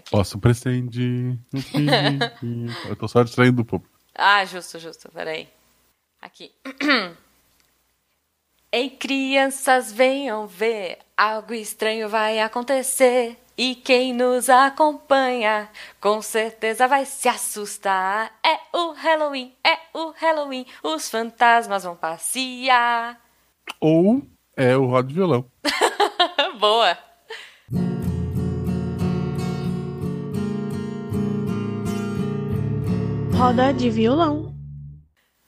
Aqui. Posso prescindir. Eu tô só distraindo o público. Ah, justo, justo. Peraí. Aqui. Ei, crianças, venham ver. Algo estranho vai acontecer. E quem nos acompanha, com certeza vai se assustar. É o Halloween, é o Halloween. Os fantasmas vão passear. Ou é o Rod Violão. Boa. Roda de violão.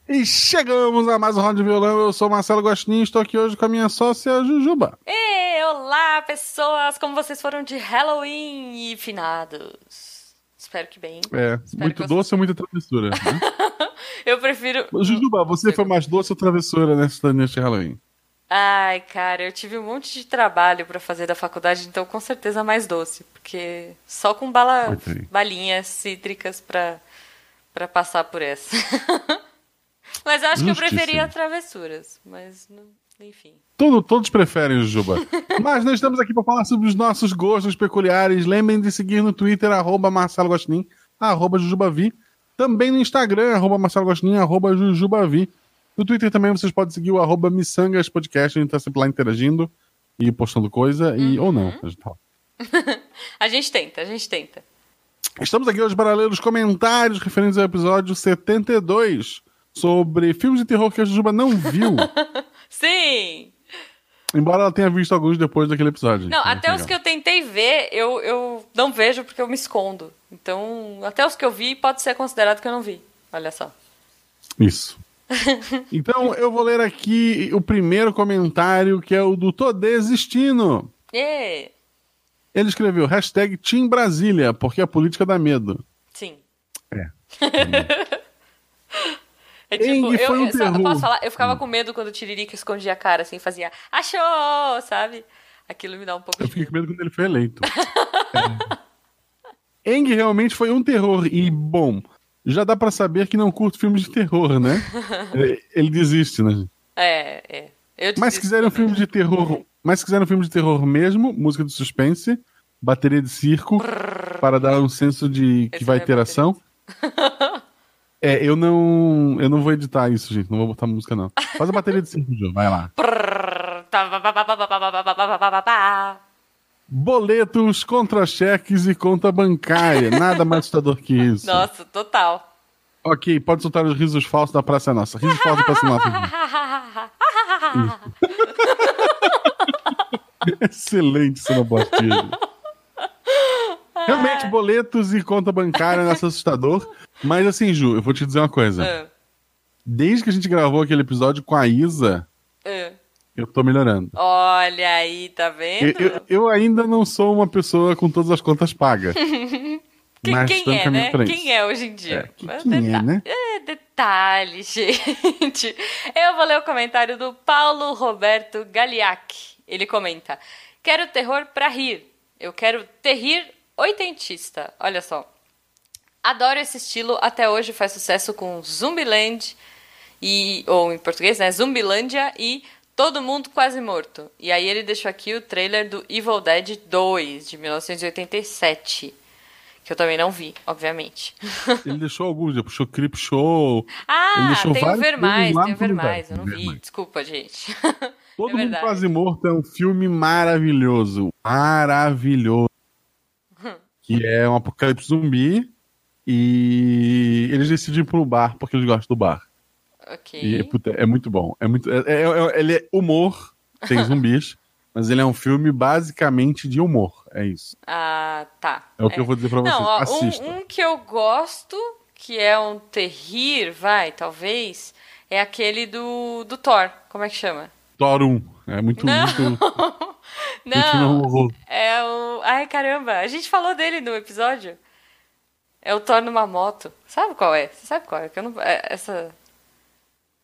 E chegamos a mais um Roda de Violão. Eu sou Marcelo Gostinho estou aqui hoje com a minha sócia Jujuba. E olá, pessoas! Como vocês foram de Halloween e finados? Espero que bem. É, Espero muito doce ou muita travessura. Né? Eu prefiro. Jujuba, você foi mais doce ou travessura neste, neste Halloween? Ai, cara, eu tive um monte de trabalho pra fazer da faculdade, então com certeza mais doce, porque só com bala, balinhas cítricas pra, pra passar por essa. mas eu acho que eu preferia travessuras, mas não- enfim. Tudo, todos preferem Jujuba. Mas nós estamos aqui para falar sobre os nossos gostos peculiares. Lembrem de seguir no Twitter, arroba Marcelo Gostin, arroba Jujubavi. Também no Instagram, arroba Marcelo Gostin, arroba Jujubavi. No Twitter também vocês podem seguir o arroba Missangas Podcast. A gente tá sempre lá interagindo e postando coisa. E, ou não. a gente tá. A gente tenta, a gente tenta. Estamos aqui hoje para ler os comentários referentes ao episódio 72 sobre filmes de terror que a Jujuba não viu. Sim! embora ela tenha visto alguns depois daquele episódio. Não, até os que eu tentei ver, eu, eu não vejo porque eu me escondo. Então, até os que eu vi, pode ser considerado que eu não vi. Olha só. Isso. Então eu vou ler aqui o primeiro comentário, que é o do Tô Desistindo. E... Ele escreveu hashtag Team Brasília, porque a política dá medo. Sim. É. É tipo, Eng eu, foi um só- terror. posso falar, eu ficava com medo quando o Tiririca escondia a cara, assim, fazia achou, sabe? Aquilo me dá um pouco Eu fiquei com medo quando ele foi eleito. é. Eng realmente foi um terror. E, bom, já dá pra saber que não curto filmes de terror, né? É, ele desiste, né? É, é. Mas se quiserem um filme de terror. Mas se quiser um filme de terror mesmo, música de suspense, bateria de circo, Brrr. para dar um senso de que Esse vai é ter ação. é, eu não, eu não vou editar isso, gente. Não vou botar música, não. Faz a bateria de circo, Ju. Vai lá. Boletos, contra-cheques e conta bancária. Nada mais assustador que isso. Nossa, total. Ok, pode soltar os risos falsos da Praça Nossa. Risos falsos da Praça Nossa. Excelente sonoplastia. Realmente, boletos e conta bancária nessa assustador. Mas assim, Ju, eu vou te dizer uma coisa. Ah, Desde que a gente gravou aquele episódio com a Isa, ah. eu tô melhorando. Olha aí, tá Eu, vendo? eu- eu ainda não sou uma pessoa com todas as contas pagas. Quem, mas quem é, caminho né? Quem é hoje em dia? É, Mas quem é, né? é, detalhe, gente. Eu vou ler o comentário do Paulo Roberto Galiac. Ele comenta: Quero terror pra rir. Eu quero terrir oitentista. Olha só. Adoro esse estilo, até hoje faz sucesso com Zumbiland e ou em português, né, Zumbilândia e Todo Mundo Quase Morto. E aí ele deixou aqui o trailer do Evil Dead 2 de 1987, que eu também não vi, obviamente. Ele deixou alguns, ele puxou Creep Show. Ah, tem o Ver Mais, tem o Ver. Mais, eu não vi, desculpa, gente. Todo É mundo quase morto é um filme maravilhoso. Maravilhoso. que é um apocalipse zumbi. E eles decidem ir pro bar porque eles gostam do bar. ok. E puta, é muito bom. É muito, é- é- é- ele é humor, tem zumbis, mas ele é um filme basicamente de humor. É isso. Ah, tá. É o que eu vou dizer pra vocês. Não, ó, Assistam. um, um que eu gosto, que é um terrir, vai, talvez, é aquele do, do Thor. Como é que chama? Thor 1. É muito, Não. muito, Não, é o. Ai, caramba, a gente falou dele no episódio. É o Thor numa moto. Sabe qual é? Você sabe qual é? Que eu não. é, essa.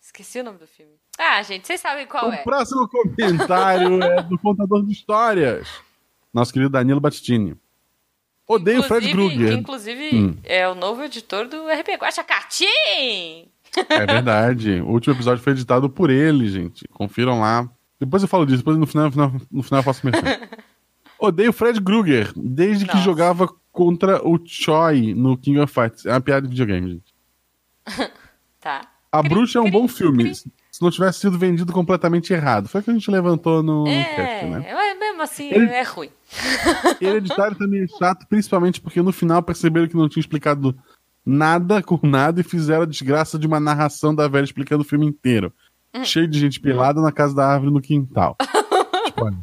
Esqueci o nome do filme. Ah, gente, vocês sabem qual O é. próximo comentário é do contador de histórias. Nosso querido Danilo Battistini. Odeio o Fred Krueger. Inclusive, Hum. é o novo editor do RP Guacha Catim! É verdade. O último episódio foi editado por ele, gente. Confiram lá. Depois eu falo disso, depois no final, no final, no final eu faço merchan. Odeio Fred Krueger, desde que Nossa. jogava contra o Choi no King of Fights. É uma piada de videogame, gente. Tá. A Cri, Bruxa é um cri, bom cri, filme. cri. Se não tivesse sido vendido completamente errado. Foi o que a gente levantou no, no É, cast, né? mas mesmo assim Ele- é ruim. Hereditário também é chato, principalmente porque no final perceberam que não tinha explicado nada com nada e fizeram a desgraça de uma narração da velha explicando o filme inteiro. Hum. Cheio de gente pelada na casa da árvore no quintal. Tipo, olha.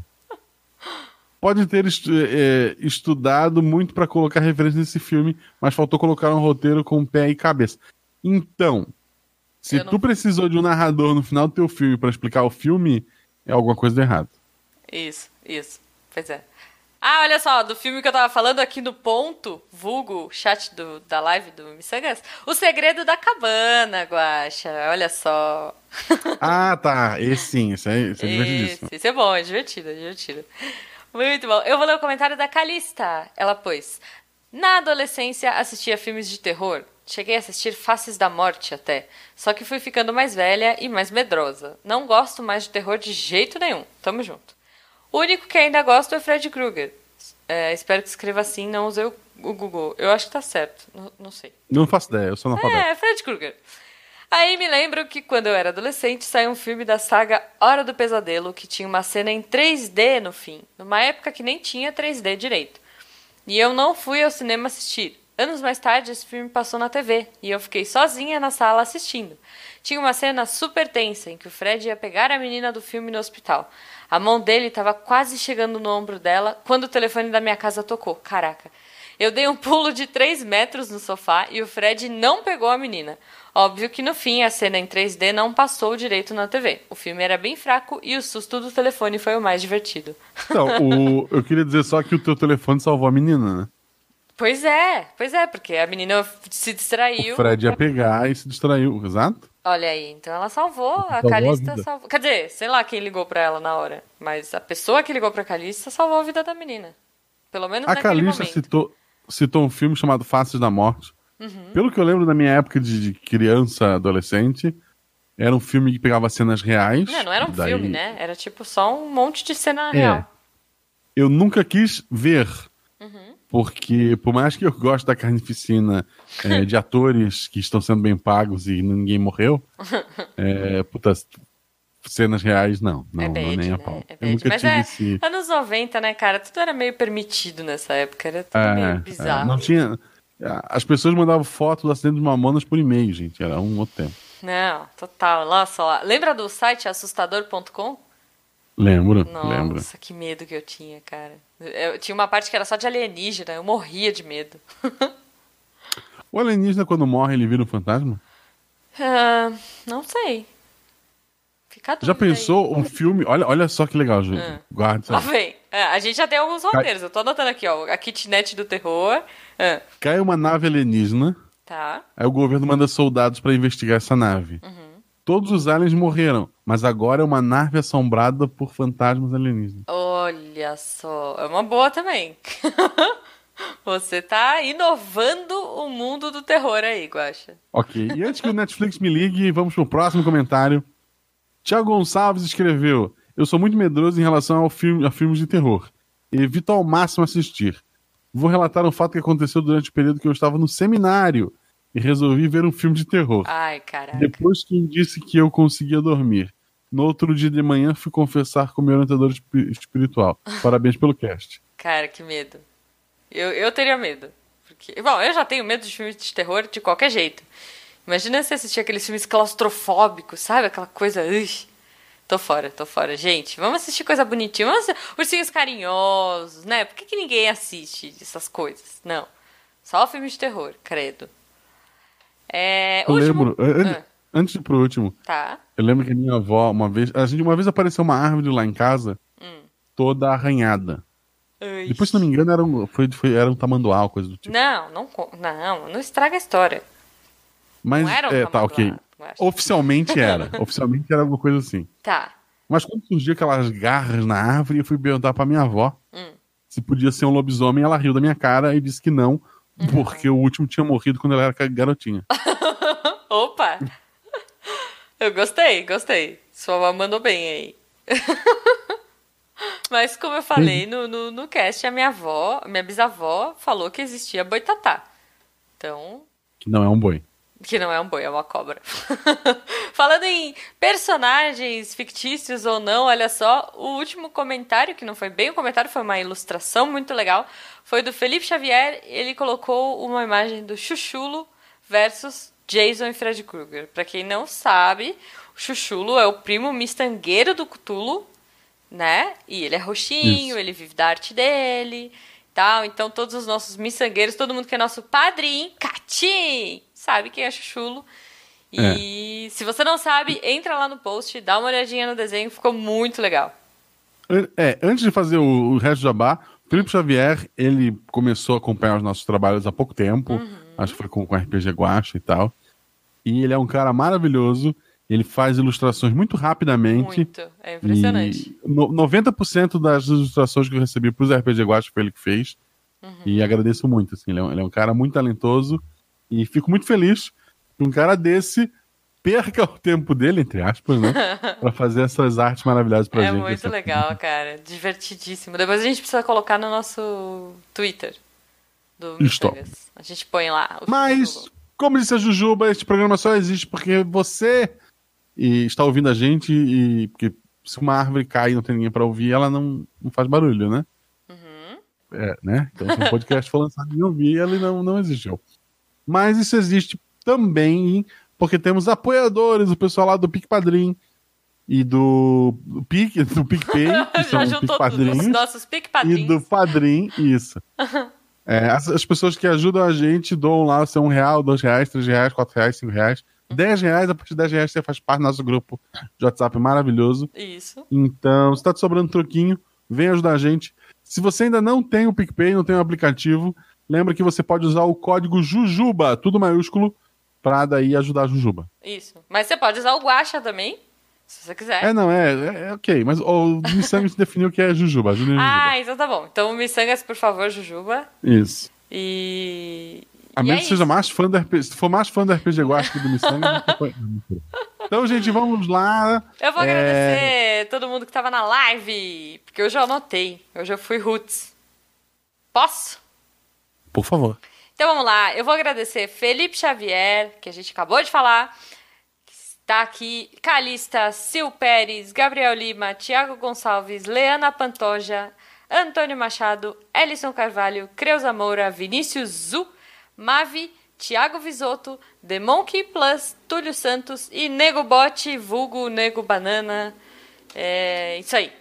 Pode ter estu- é, estudado muito pra colocar referência nesse filme, mas faltou colocar um roteiro com pé e cabeça. Então, se não- tu precisou de um narrador no final do teu filme pra explicar o filme, é alguma coisa de errado. Isso, isso. Pois é. Ah, olha só, do filme que eu tava falando aqui no ponto, vulgo, chat do, da live do Missangas, O Segredo da Cabana, Guaxa. Olha só. Ah, tá. Esse sim, esse é, esse é divertidíssimo. isso é bom, é divertido, é divertido. Muito bom. Eu vou ler o comentário da Calista. Ela pôs: Na adolescência assistia filmes de terror. Cheguei a assistir Faces da Morte até. Só que fui ficando mais velha e mais medrosa. Não gosto mais de terror de jeito nenhum. Tamo junto. O único que ainda gosto é Fred Krueger. É, espero que escreva assim, não usei o, o Google. Eu acho que tá certo. Não, não sei. Não faço ideia, eu sou analfabeto. É, Fred Krueger. Aí me lembro que quando eu era adolescente saiu um filme da saga Hora do Pesadelo que tinha uma cena em 3D no fim, numa época que nem tinha 3D direito. E eu não fui ao cinema assistir. Anos mais tarde, esse filme passou na TV e eu fiquei sozinha na sala assistindo. Tinha uma cena super tensa em que o Fred ia pegar a menina do filme no hospital. A mão dele estava quase chegando no ombro dela quando o telefone da minha casa tocou. Caraca. Eu dei um pulo de 3 metros no sofá e o Fred não pegou a menina. Óbvio que no fim a cena em 3D não passou direito na TV. O filme era bem fraco e o susto do telefone foi o mais divertido. Então, o- eu queria dizer só que o teu telefone salvou a menina, né? Pois é, pois é, porque a menina se distraiu. O Fred ia pegar e se distraiu, exato? Olha aí, então ela salvou, a Salvou a Calista vida. salvou. Quer dizer, sei lá quem ligou pra ela na hora, mas a pessoa que ligou pra Calista salvou a vida da menina. Pelo menos A naquele Calista momento. citou, citou um filme chamado Faces da Morte. Uhum. Pelo que eu lembro da minha época de, de criança, adolescente, era um filme que pegava cenas reais. Não, não era um daí- filme, né? Era tipo só um monte de cena É. real. Eu nunca quis ver, Uhum. Porque por mais que eu goste da carnificina é, de atores que estão sendo bem pagos e ninguém morreu, é, puta, cenas reais não, não, é não bad, nem a né? pau. É eu nunca Mas tive é esse... anos 90, né, cara? Tudo era meio permitido nessa época. Era tudo É, meio é, bizarro. não tinha... As pessoas mandavam foto do acidente de Mamonas por e-mail, gente. Era um outro tempo. Não, total. Nossa, lá. Lembra do site assustador.com? Lembro, Nossa, lembro. que medo que eu tinha, cara. Eu tinha uma parte que era só de alienígena, eu morria de medo. O alienígena, quando morre, ele vira um fantasma? Ah, não sei. Fica Já dúvida aí. pensou um filme... Olha, olha só que legal, Júlio. Ah. Guarda Lá vem. É, a gente já tem alguns roteiros. Eu tô anotando aqui, ó. A kitnet do terror. Ah, Cai uma nave alienígena, tá. aí o governo manda soldados pra investigar essa nave. Uhum. Todos os aliens morreram, mas agora é uma nave assombrada por fantasmas alienígenas. Olha só. É uma boa também. Você tá inovando o mundo do terror aí, Guaxa. Ok, e antes que o Netflix me ligue, vamos pro próximo comentário. Tiago Gonçalves escreveu: Eu sou muito medroso em relação ao filme, a filmes de terror. Evito ao máximo assistir. Vou relatar um fato que aconteceu durante o período que eu estava no seminário e resolvi ver um filme de terror. Ai, caraca. Depois quem disse que eu conseguia dormir. No outro dia de manhã fui confessar com meu orientador espi- espiritual. Parabéns pelo cast. Cara, que medo. Eu, eu teria medo. Porque, bom, eu já tenho medo de filmes de terror de qualquer jeito. Imagina se assistir aqueles filmes claustrofóbicos, sabe? Aquela coisa. Ui. Tô fora, tô fora. Gente, vamos assistir coisa bonitinha. Vamos assistir ursinhos carinhosos, né? Por que, que ninguém assiste essas coisas? Não. Só filmes de terror, credo. É. Eu último- lembro, an- Ah, antes de ir pro último, tá. eu lembro que a minha avó, uma vez, a gente uma vez apareceu uma árvore lá em casa, Hum. toda arranhada. Ui. Depois, se não me engano, era um, foi, foi- era um tamanduá, coisa do tipo. Não, não, não, não estraga a história. Mas, não era um é, tá, ok. acho. Oficialmente era. Oficialmente era alguma coisa assim. Tá. Mas quando surgiu aquelas garras na árvore, eu fui perguntar pra minha avó Hum. se podia ser um lobisomem. Ela riu da minha cara e disse que não, Uhum. porque o último tinha morrido quando ela era garotinha. Opa! Eu gostei, gostei. Sua avó mandou bem aí. Mas como eu falei no, no, no cast, a minha avó, minha bisavó, falou que existia boitatá. Então. Que não é um boi. Que não é um boi, é uma cobra. Falando em personagens fictícios ou não, olha só, o último comentário, que não foi bem um comentário, foi uma ilustração muito legal, foi do Felipe Xavier. Ele colocou uma imagem do Chuchulo versus Jason e Fred Krueger. Para quem não sabe, o Chuchulo é o primo mistangueiro do Cthulhu, né? E ele é roxinho, Isso. ele vive da arte dele, tal. Então todos os nossos miçangueiros, todo mundo que é nosso padrinho, Catim, sabe quem é Chuchulo. E é. se você não sabe, entra lá no post, dá uma olhadinha no desenho, ficou muito legal. É, antes de fazer o, o resto do jabá, Felipe Xavier, ele começou a acompanhar os nossos trabalhos há pouco tempo, uhum. acho que foi com, com RPG Guacha e tal. E ele é um cara maravilhoso, ele faz ilustrações muito rapidamente. Muito, é impressionante. no, 90% das ilustrações que eu recebi para os RPG Guacha foi ele que fez. Uhum. E agradeço muito, assim, ele é, um, ele é um cara muito talentoso e fico muito feliz que um cara desse perca o tempo dele, entre aspas, né? pra fazer essas artes maravilhosas pra é gente. É muito legal, cara. Divertidíssimo. Depois a gente precisa colocar no nosso Twitter do Mistangas. A gente põe lá. Mas, como disse a Jujuba, este programa só existe porque você e está ouvindo a gente e porque se uma árvore cai e não tem ninguém para ouvir, ela não, não faz barulho, né? Uhum. É, né? Então, se um podcast for lançado e ouvir, ele não, não existiu. Mas isso existe também porque temos apoiadores, o pessoal lá do Pic Padrim e do, do Pic, do PicPay, que são Padrinhos, nossos Pic Padrinhos. E do Padrim, isso. é, as, as, pessoas que ajudam a gente doam lá, são um real, dois reais, três reais, quatro reais, cinco reais. 10 reais, a partir de 10 reais você faz parte do nosso grupo de WhatsApp maravilhoso. Isso. Então, se tá te sobrando troquinho, vem ajudar a gente. Se você ainda não tem o PicPay, não tem o aplicativo, lembra que você pode usar o código JUJUBA, tudo maiúsculo, pra daí ajudar a Jujuba. Isso. Mas você pode usar o Guacha também, se você quiser. É, não, é, é, é ok. Mas o Missangas definiu que é Jujuba. Jujuba. Ah, então tá bom. Então, Missangas, por favor, Jujuba. Isso. E a menos é que seja mais fã do RPG. Se for mais fã do RPG Guacha do Missanga, Então, gente, vamos lá. Eu vou é... agradecer todo mundo que tava na live, porque hoje eu anotei. Hoje eu fui roots. Posso? Por favor. Então vamos lá. Eu vou agradecer Felipe Xavier, que a gente acabou de falar. Está aqui Calista, Sil Pérez, Gabriel Lima, Tiago Gonçalves, Leana Pantoja, Antônio Machado, Ellison Carvalho, Creuza Moura, Vinícius Zu, Mavi, Thiago Visotto, The Monkey Plus, Túlio Santos e Nego Bote, vulgo Nego Banana. É isso aí.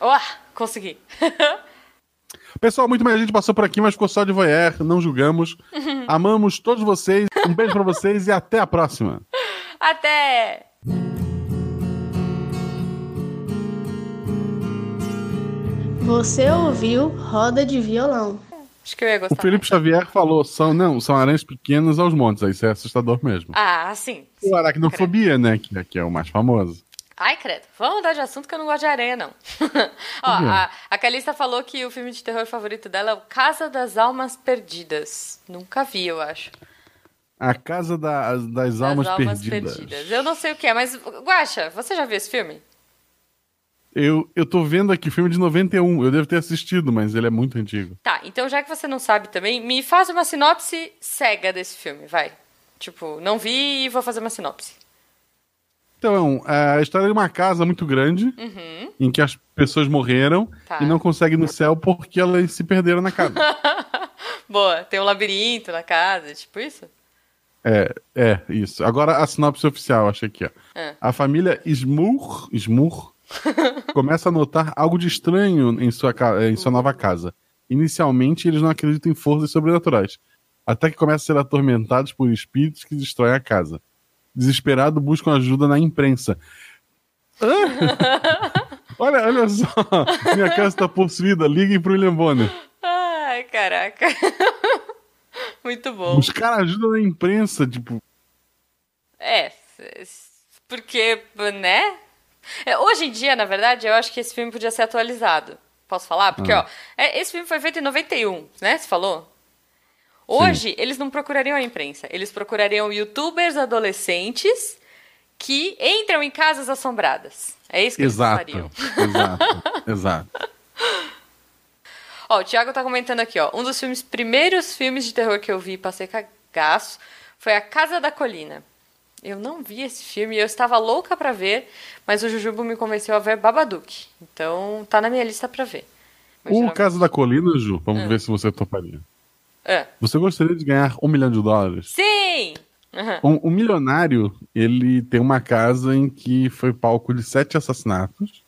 Oh, consegui. Pessoal, muito mais gente passou por aqui, mas ficou só de voyeur, não julgamos. Amamos todos vocês. Um beijo para vocês e até a próxima. Até! Você ouviu Roda de Violão. Acho que eu ia gostar. O Felipe mais. Xavier falou, são, não, são aranhas pequenas aos montes, aí isso é assustador mesmo. Ah, sim. O aracnofobia, né, que, que é o mais famoso. Ai, credo. Vamos mudar de assunto que eu não gosto de aranha, não. Ó, a, a Calista falou que o filme de terror favorito dela é o Casa das Almas Perdidas. Nunca vi, eu acho. A Casa da, das, das Almas, Almas Perdidas. Perdidas. Eu não sei o que é, mas, Guaxa, você já viu esse filme? Eu, eu tô vendo aqui filme de 91. Eu devo ter assistido, mas ele é muito antigo. Tá, então já que você não sabe também, me faz uma sinopse cega desse filme, vai. Tipo, não vi e vou fazer uma sinopse. Então, é a história de uma casa muito grande, uhum. em que as pessoas morreram tá. e não conseguem ir no céu porque elas se perderam na casa. Boa, tem um labirinto na casa, tipo isso? É, é, isso. Agora a sinopse oficial, achei aqui, ó. É. A família Smur, Smur começa a notar algo de estranho em sua, em sua nova casa. Inicialmente, eles não acreditam em forças sobrenaturais, até que começam a ser atormentados por espíritos que destroem a casa. Desesperado, buscam ajuda na imprensa. olha, olha só, minha casa está possuída, liguem pro William Bonner. Ai, caraca. Muito bom. Os caras ajudam na imprensa, tipo. É, porque, né? É, hoje em dia, na verdade, eu acho que esse filme podia ser atualizado. Posso falar? Porque, ah. ó, é, esse filme foi feito em 91, né? Você falou? Hoje, Sim. eles não procurariam a imprensa. Eles procurariam youtubers adolescentes que entram em casas assombradas. É isso que Exato. eles fariam. Exato. Exato. Ó, o Thiago tá comentando aqui, ó. Um dos filmes, primeiros filmes de terror que eu vi e passei cagaço foi A Casa da Colina. Eu não vi esse filme, eu estava louca pra ver, mas o Jujubo me convenceu a ver Babadook. Então tá na minha lista pra ver. Mas O geralmente- caso da colina, Ju, vamos Ah. ver se você toparia. Ah. Você gostaria de ganhar um milhão de dólares? Sim! Aham. Um, um milionário, ele tem uma casa em que foi palco de sete assassinatos.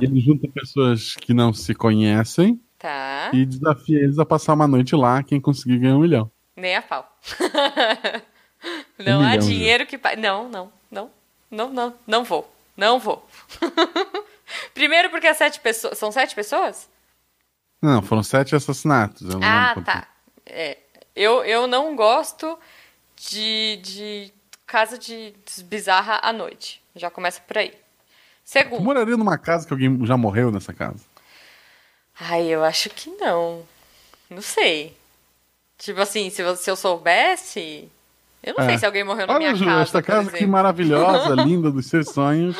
E ele junta pessoas que não se conhecem Tá. e desafia eles a passar uma noite lá. Quem conseguir ganhar um milhão. Nem a pau. não Um há milhão, dinheiro que. pa- Não, não, não. Não, não. Não vou. Não vou. Primeiro porque as sete pessoas. São sete pessoas? Não, foram sete assassinatos. Ah, tá. É, eu, eu não gosto de, de casa de bizarra à noite. Já começa por aí. Tu Segundo. moraria numa casa que alguém já morreu nessa casa? Ai, eu acho que não. Não sei. Tipo assim, se eu, se eu soubesse. Eu não É. sei se alguém morreu na Olha, minha Ju, casa. esta casa que maravilhosa, linda dos seus sonhos.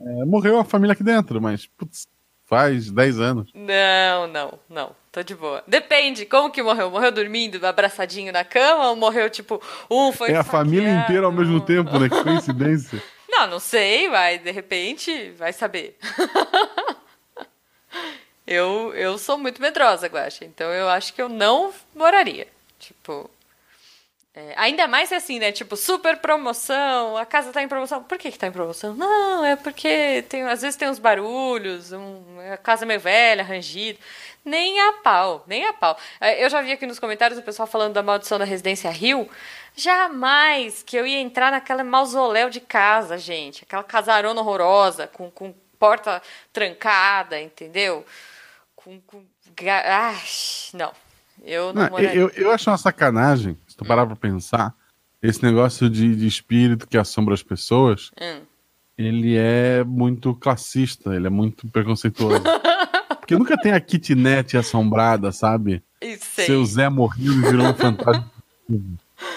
É, morreu a família aqui dentro, mas putz, faz 10 anos. Não, não, não. Tô de boa. Depende, como que morreu? Morreu dormindo, abraçadinho na cama? Ou morreu, tipo, um foi. é a família inteira ao mesmo tempo, né? Que coincidência. Não, não sei, vai, de repente, vai saber. eu, eu sou muito medrosa, Guaxa, então eu acho que eu não moraria. Tipo. É, ainda mais assim, né? Tipo, super promoção, a casa tá em promoção. Por que, que tá em promoção? Não, é porque tem, às vezes tem uns barulhos, um, a casa é meio velha, rangido. Nem a pau, nem a pau. É, Eu já vi aqui nos comentários o pessoal falando da maldição da residência Rio. Jamais que eu ia entrar naquela mausoléu de casa, gente. Aquela casarona horrorosa, com, com porta trancada, entendeu? Com. com ah, não. Eu não, Não, moraria. eu, eu acho uma sacanagem, tu parar pra pensar, esse negócio de, de espírito que assombra as pessoas, Hum. ele é muito classista, ele é muito preconceituoso. Porque nunca tem a kitnet assombrada, sabe? Seu Zé morreu e virou um fantasma.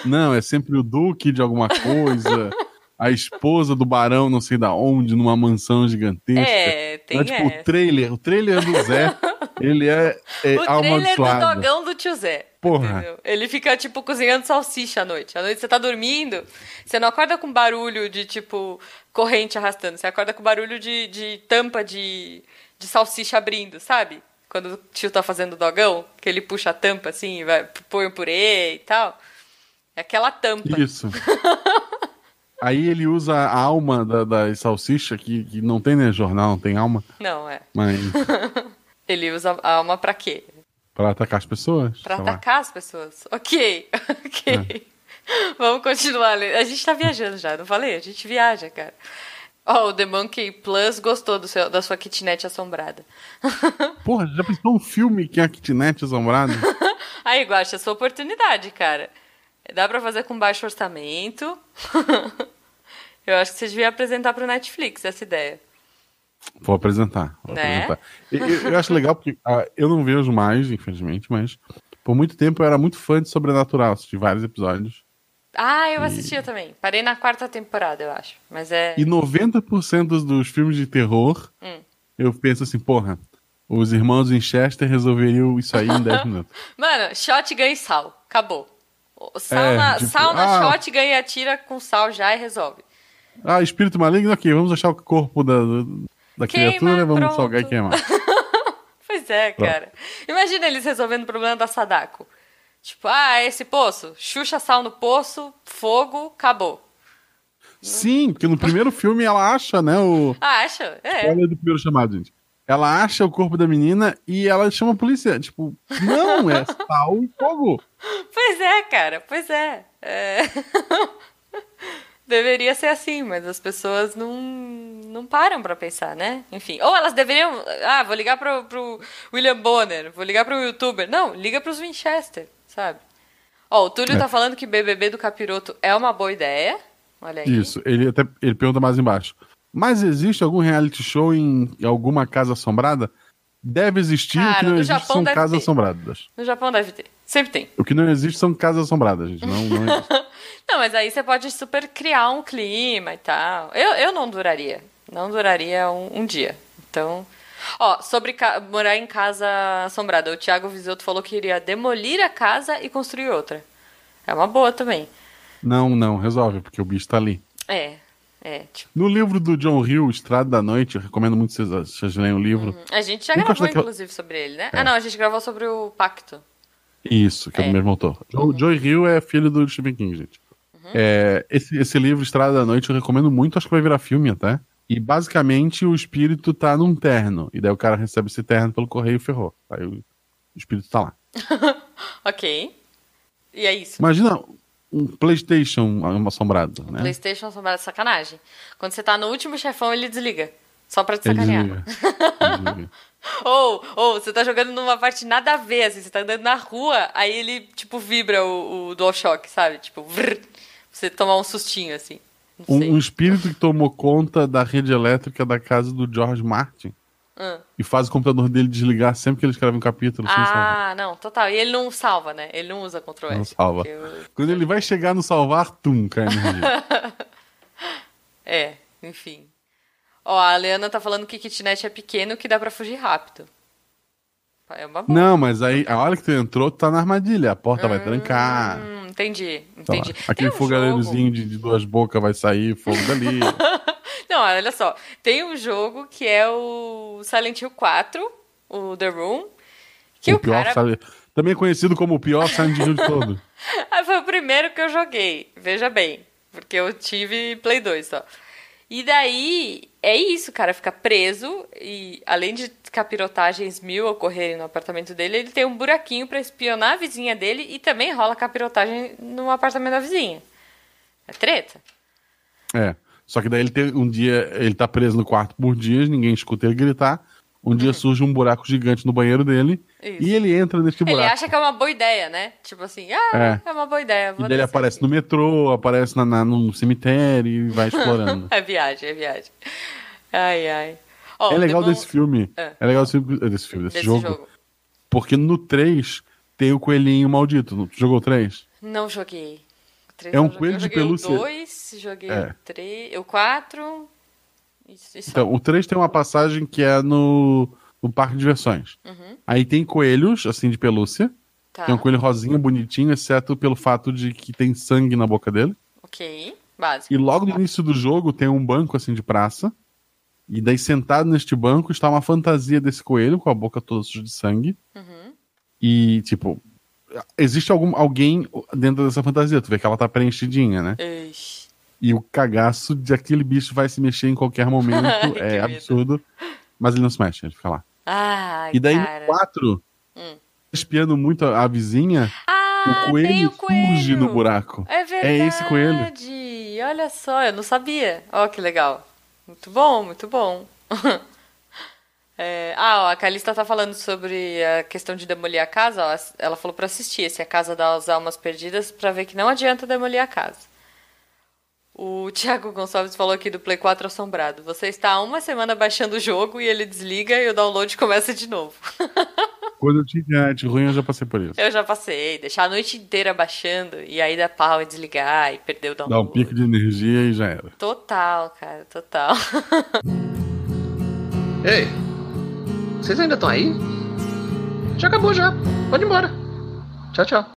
Não, é sempre o duque de alguma coisa, a esposa do barão não sei da onde, numa mansão gigantesca. É, tem é tipo essa. o trailer, o trailer do Zé, ele é, é O trailer do dogão do tio Zé. Porra. entendeu? Ele fica, tipo, cozinhando salsicha à noite. À noite você tá dormindo, você não acorda com barulho de, tipo, corrente arrastando. Você acorda com barulho de, de tampa de, de salsicha abrindo, sabe? Quando o tio tá fazendo dogão, que ele puxa a tampa assim, vai, põe o purê e tal. É aquela tampa. Isso. Aí ele usa a alma da, da salsicha, que, que não tem né, jornal, não tem alma, Não, é. mas Ele usa a alma pra quê? Pra atacar as pessoas. Pra sei lá. atacar as pessoas. Ok, ok. Vamos continuar. A gente tá viajando já, não falei? A gente viaja, cara. Ó, o The Monkey Plus gostou do seu, da sua kitnet assombrada. Porra, já pensou um filme que é a kitnet assombrada? Aí, Guaxa, sua oportunidade, cara. Dá pra fazer com baixo orçamento. Eu acho que você devia apresentar pro Netflix essa ideia. Vou apresentar. Vou Né? apresentar. Eu, eu- acho legal porque ah, eu não vejo mais, infelizmente, mas por muito tempo eu era muito fã de Sobrenatural, assisti vários episódios. Ah, eu assistia também. Parei na quarta temporada, eu acho. Mas é. E 90% dos, dos filmes de terror, Hum. eu penso assim, porra, os irmãos Winchester resolveriam isso aí em 10 minutos. Mano, shotgun e sal. Acabou. Sal, É, na, tipo, sal na ah. shotgun e atira com sal já e resolve. Ah, espírito maligno, ok, vamos achar o corpo da, da Queima, criatura, vamos pronto. salgar e queimar. Pois é, Pronto. cara. Imagina eles resolvendo o problema da Sadako. Tipo, ah, esse poço, xuxa sal no poço, fogo, acabou. Sim, porque no primeiro filme ela acha, né, o... Ah, acha? É. Olha do primeiro chamado, gente. Ela acha o corpo da menina e ela chama a polícia. Tipo, não, é sal e fogo. Pois é, cara, pois é. É. Deveria ser assim, mas as pessoas não, não param pra pensar, né? Enfim, ou elas deveriam. Ah, vou ligar pro, pro William Bonner, vou ligar pro youtuber. Não, liga pros Winchester, sabe? Ó, o Túlio É. tá falando que BBB do Capiroto é uma boa ideia. Olha aí. Isso, ele até ele pergunta mais embaixo. Mas existe algum reality show em alguma casa assombrada? Deve existir, o Cara, que não existe Japão são casas ter. assombradas. No Japão deve ter. Sempre tem. O que não existe são casas assombradas, gente. Não, não. Não, mas aí você pode super criar um clima e tal. Eu, eu não duraria. Não duraria um, um dia. Então. Ó, sobre morar em casa assombrada. O Thiago Visoto falou que iria demolir a casa e construir outra. É uma boa também. Não, não, resolve, porque o bicho tá ali. É, é. Tipo... No livro do John Hill, Estrada da Noite, eu recomendo muito que vocês, vocês leiam o livro. Uhum. A gente já Nunca gravou, inclusive, sobre ele, né? É. Ah, não, a gente gravou sobre o Pacto. Isso, que é, é do mesmo autor. Uhum. Joe Hill é filho do Stephen King, gente. Uhum. É, esse, esse livro, Estrada da Noite, eu recomendo muito, acho que vai virar filme até. E basicamente o espírito tá num terno. E daí o cara recebe esse terno pelo correio e ferrou. Aí o, espírito tá lá. ok. E é isso. Imagina um PlayStation assombrado, né? PlayStation assombrado sacanagem. Quando você tá no último chefão, ele desliga. Só pra te sacanear. ou, ou, você tá jogando numa parte nada a ver, assim, você tá andando na rua, aí ele, tipo, vibra o, o DualShock, sabe? Tipo, vrr, você tomar um sustinho, assim. Um, um, espírito que tomou conta da rede elétrica da casa do George Martin. Hum. E faz o computador dele desligar sempre que ele escreve um capítulo. Ah, não, total. E ele não salva, né? Ele não usa Ctrl S. Não salva. Eu... Quando ele vai chegar no salvar, tum, cai energia. é, enfim. Ó, a Leana tá falando que kitnet é pequeno que dá pra fugir rápido. É uma boa. Não, mas aí, a hora que tu entrou, tu tá na armadilha. A porta hum, vai trancar. Entendi, entendi. Tá Aquele um fogareirozinho de, de, duas bocas vai sair, fogo dali. Não, olha só. Tem um jogo que é o Silent Hill 4, o The Room. Que o, o pior cara... Também é conhecido como o pior Silent Hill de todo. Ah, foi o primeiro que eu joguei, veja bem. Porque eu tive Play 2 só. E daí, é isso, cara, fica preso e além de capirotagens mil ocorrerem no apartamento dele, ele tem um buraquinho para espionar a vizinha dele e também rola capirotagem no apartamento da vizinha. É treta. É. Só que daí ele tem um dia, ele tá preso no quarto por dias, ninguém escuta ele gritar. Um dia uhum. surge um buraco gigante no banheiro dele Isso. e ele entra nesse buraco. Ele acha que é uma boa ideia, né? Tipo assim, ah, é, é uma boa ideia. e daí ele aparece aqui. no metrô, aparece na, na, no cemitério e vai explorando. é viagem, é viagem. Ai, ai. Oh, é legal desse filme. É. é legal desse, desse filme, desse, desse jogo, jogo, Porque no 3 tem o coelhinho maldito. Tu jogou o 3? Não joguei. O é um coelho de pelúcia. Eu joguei o 2, joguei é. o 3, o 4 isso, isso. Então, o 3 tem uma passagem que é no, no parque de diversões. Uhum. Aí tem coelhos, assim, de pelúcia. Tá. Tem um coelho rosinha, bonitinho, exceto pelo fato de que tem sangue na boca dele. Ok, básico. E logo no início do jogo tem um banco, assim, de praça. E daí, sentado neste banco, está uma fantasia desse coelho, com a boca toda suja de sangue. Uhum. E, tipo, existe algum, alguém dentro dessa fantasia. Tu vê que ela tá preenchidinha, né? Ixi. E o cagaço de aquele bicho vai se mexer em qualquer momento é absurdo. Mas ele não se mexe, ele fica lá. Ai, e daí cara. no 4, hum. espiando muito a, a vizinha, ah, o coelho, o coelho surge no buraco. É verdade. É esse coelho. Olha só, eu não sabia. Ó, oh, que legal. Muito bom, muito bom. é... Ah, ó, a Calista tá falando sobre a questão de demolir a casa. Ó, ela falou para assistir esse A Casa das Almas Perdidas para ver que não adianta demolir a casa. O Thiago Gonçalves falou aqui do Play 4 assombrado. Você está há uma semana baixando o jogo e ele desliga e o download começa de novo. Quando eu tinha internet ruim, eu já passei por isso. Eu já passei. Deixar a noite inteira baixando e aí dá pau e desligar e perder o download. Dá um pico de energia e já era. Total, cara, total. Ei, vocês ainda estão aí? Já acabou já. Pode ir embora. Tchau, tchau.